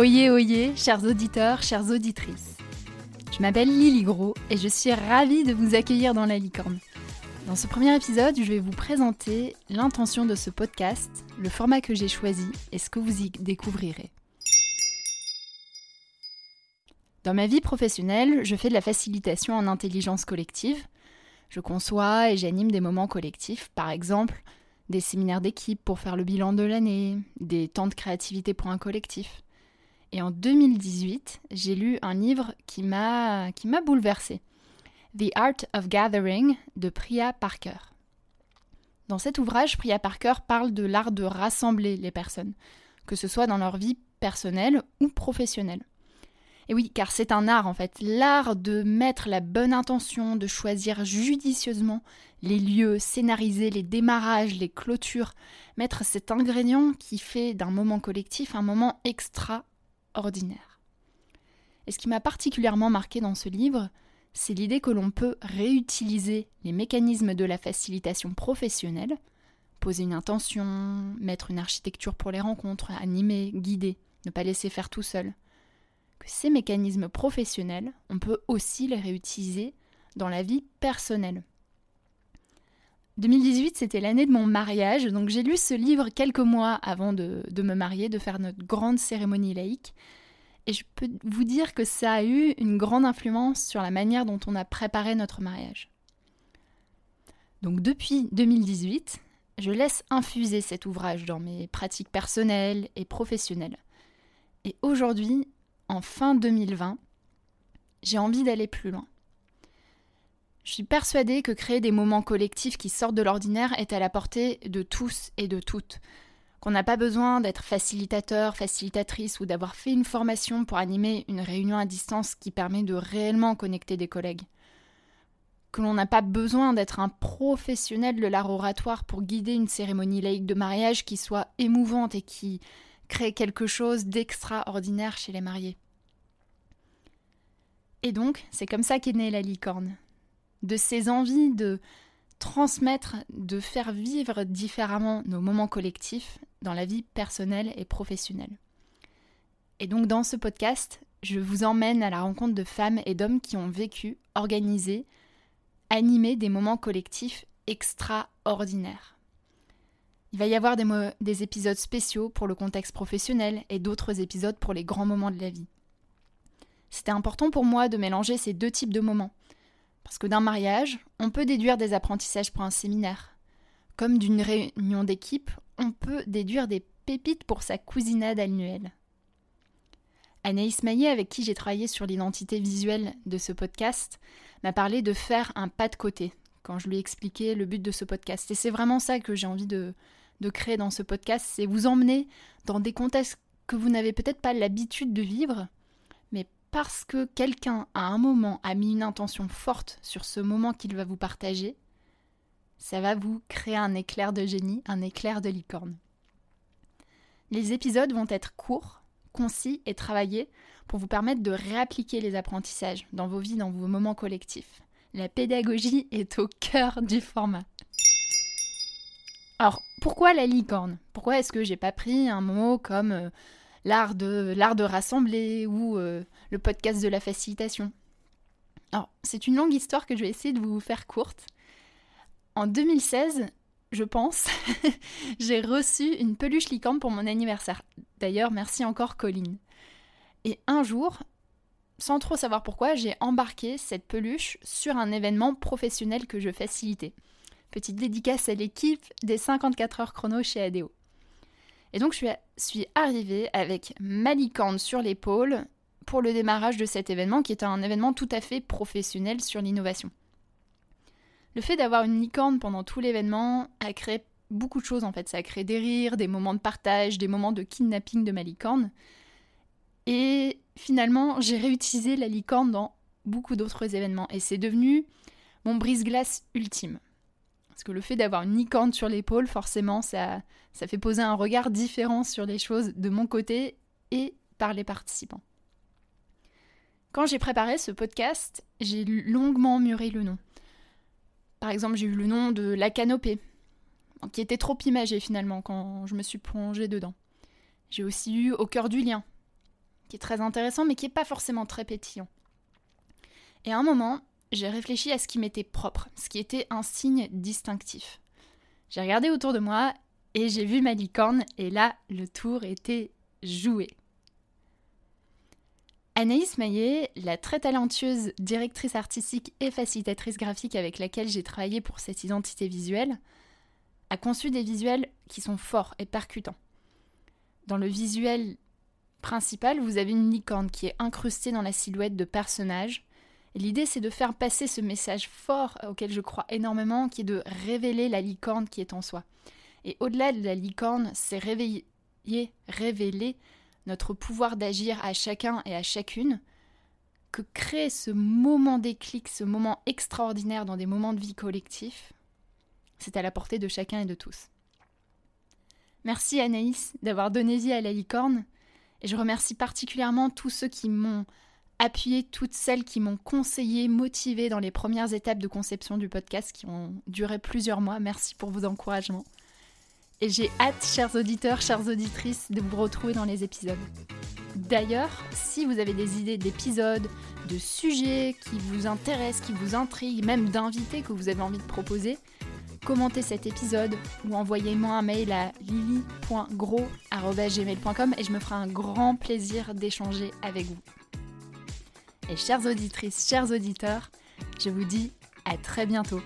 Oyez, oyez, chers auditeurs, chères auditrices. Je m'appelle Lily Gros et je suis ravie de vous accueillir dans la licorne. Dans ce premier épisode, je vais vous présenter l'intention de ce podcast, le format que j'ai choisi et ce que vous y découvrirez. Dans ma vie professionnelle, je fais de la facilitation en intelligence collective. Je conçois et j'anime des moments collectifs, par exemple des séminaires d'équipe pour faire le bilan de l'année, des temps de créativité pour un collectif. Et en 2018, j'ai lu un livre qui m'a bouleversée. The Art of Gathering de Priya Parker. Dans cet ouvrage, Priya Parker parle de l'art de rassembler les personnes, que ce soit dans leur vie personnelle ou professionnelle. Et oui, car c'est un art en fait, l'art de mettre la bonne intention, de choisir judicieusement les lieux, scénariser les démarrages, les clôtures, mettre cet ingrédient qui fait d'un moment collectif un moment extra ordinaire. Et ce qui m'a particulièrement marqué dans ce livre, c'est l'idée que l'on peut réutiliser les mécanismes de la facilitation professionnelle, poser une intention, mettre une architecture pour les rencontres, animer, guider, ne pas laisser faire tout seul. Que ces mécanismes professionnels, on peut aussi les réutiliser dans la vie personnelle. 2018, c'était l'année de mon mariage, donc j'ai lu ce livre quelques mois avant de, me marier, de faire notre grande cérémonie laïque. Et je peux vous dire que ça a eu une grande influence sur la manière dont on a préparé notre mariage. Donc depuis 2018, je laisse infuser cet ouvrage dans mes pratiques personnelles et professionnelles. Et aujourd'hui, en fin 2020, j'ai envie d'aller plus loin. Je suis persuadée que créer des moments collectifs qui sortent de l'ordinaire est à la portée de tous et de toutes. Qu'on n'a pas besoin d'être facilitateur, facilitatrice ou d'avoir fait une formation pour animer une réunion à distance qui permet de réellement connecter des collègues. Que l'on n'a pas besoin d'être un professionnel de l'art oratoire pour guider une cérémonie laïque de mariage qui soit émouvante et qui crée quelque chose d'extraordinaire chez les mariés. Et donc, c'est comme ça qu'est née la licorne de ces envies de transmettre, de faire vivre différemment nos moments collectifs dans la vie personnelle et professionnelle. Et donc dans ce podcast, je vous emmène à la rencontre de femmes et d'hommes qui ont vécu, organisé, animé des moments collectifs extraordinaires. Il va y avoir des, des épisodes spéciaux pour le contexte professionnel et d'autres épisodes pour les grands moments de la vie. C'était important pour moi de mélanger ces deux types de moments, parce que d'un mariage, on peut déduire des apprentissages pour un séminaire. Comme d'une réunion d'équipe, on peut déduire des pépites pour sa cousinade annuelle. Anaïs Maillet, avec qui j'ai travaillé sur l'identité visuelle de ce podcast, m'a parlé de faire un pas de côté quand je lui ai expliqué le but de ce podcast. Et c'est vraiment ça que j'ai envie de, de créer dans ce podcast, c'est vous emmener dans des contextes que vous n'avez peut-être pas l'habitude de vivre, parce que quelqu'un à un moment a mis une intention forte sur ce moment qu'il va vous partager, ça va vous créer un éclair de génie, un éclair de licorne. Les épisodes vont être courts, concis et travaillés pour vous permettre de réappliquer les apprentissages dans vos vies, dans vos moments collectifs. La pédagogie est au cœur du format. Alors, pourquoi la licorne? Pourquoi est-ce que j'ai pas pris un mot comme euh, l'art de, l'art de rassembler ou euh, le podcast de la facilitation. Alors, c'est une longue histoire que je vais essayer de vous faire courte. En 2016, je pense, j'ai reçu une peluche licorne pour mon anniversaire. D'ailleurs, merci encore Colline. Et un jour, sans trop savoir pourquoi, j'ai embarqué cette peluche sur un événement professionnel que je facilitais. Petite dédicace à l'équipe des 54 heures chrono chez ADO. Et donc je suis arrivée avec ma licorne sur l'épaule pour le démarrage de cet événement qui est un événement tout à fait professionnel sur l'innovation. Le fait d'avoir une licorne pendant tout l'événement a créé beaucoup de choses en fait. Ça a créé des rires, des moments de partage, des moments de kidnapping de ma licorne. Et finalement, j'ai réutilisé la licorne dans beaucoup d'autres événements et c'est devenu mon brise-glace ultime. Parce que le fait d'avoir une licorne sur l'épaule, forcément, ça, ça fait poser un regard différent sur les choses de mon côté et par les participants. Quand j'ai préparé ce podcast, j'ai longuement mûri le nom. Par exemple, j'ai eu le nom de La Canopée, qui était trop imagé finalement quand je me suis plongée dedans. J'ai aussi eu Au cœur du lien, qui est très intéressant, mais qui n'est pas forcément très pétillant. Et à un moment, j'ai réfléchi à ce qui m'était propre, ce qui était un signe distinctif. J'ai regardé autour de moi et j'ai vu ma licorne, et là, le tour était joué. Anaïs Maillet, la très talentueuse directrice artistique et facilitatrice graphique avec laquelle j'ai travaillé pour cette identité visuelle, a conçu des visuels qui sont forts et percutants. Dans le visuel principal, vous avez une licorne qui est incrustée dans la silhouette de personnages. L'idée, c'est de faire passer ce message fort auquel je crois énormément, qui est de révéler la licorne qui est en soi. Et au-delà de la licorne, c'est réveiller, révéler notre pouvoir d'agir à chacun et à chacune, que crée ce moment déclic, ce moment extraordinaire dans des moments de vie collectifs, c'est à la portée de chacun et de tous. Merci Anaïs d'avoir donné vie à la licorne, et je remercie particulièrement tous ceux qui m'ont appuyé, toutes celles qui m'ont conseillé, motivé dans les premières étapes de conception du podcast qui ont duré plusieurs mois. Merci pour vos encouragements. Et j'ai hâte, chers auditeurs, chères auditrices, de vous retrouver dans les épisodes. D'ailleurs, si vous avez des idées d'épisodes, de sujets qui vous intéressent, qui vous intriguent, même d'invités que vous avez envie de proposer, commentez cet épisode ou envoyez-moi un mail à lily.gros.gmail.com et je me ferai un grand plaisir d'échanger avec vous. Et chères auditrices, chers auditeurs, je vous dis à très bientôt.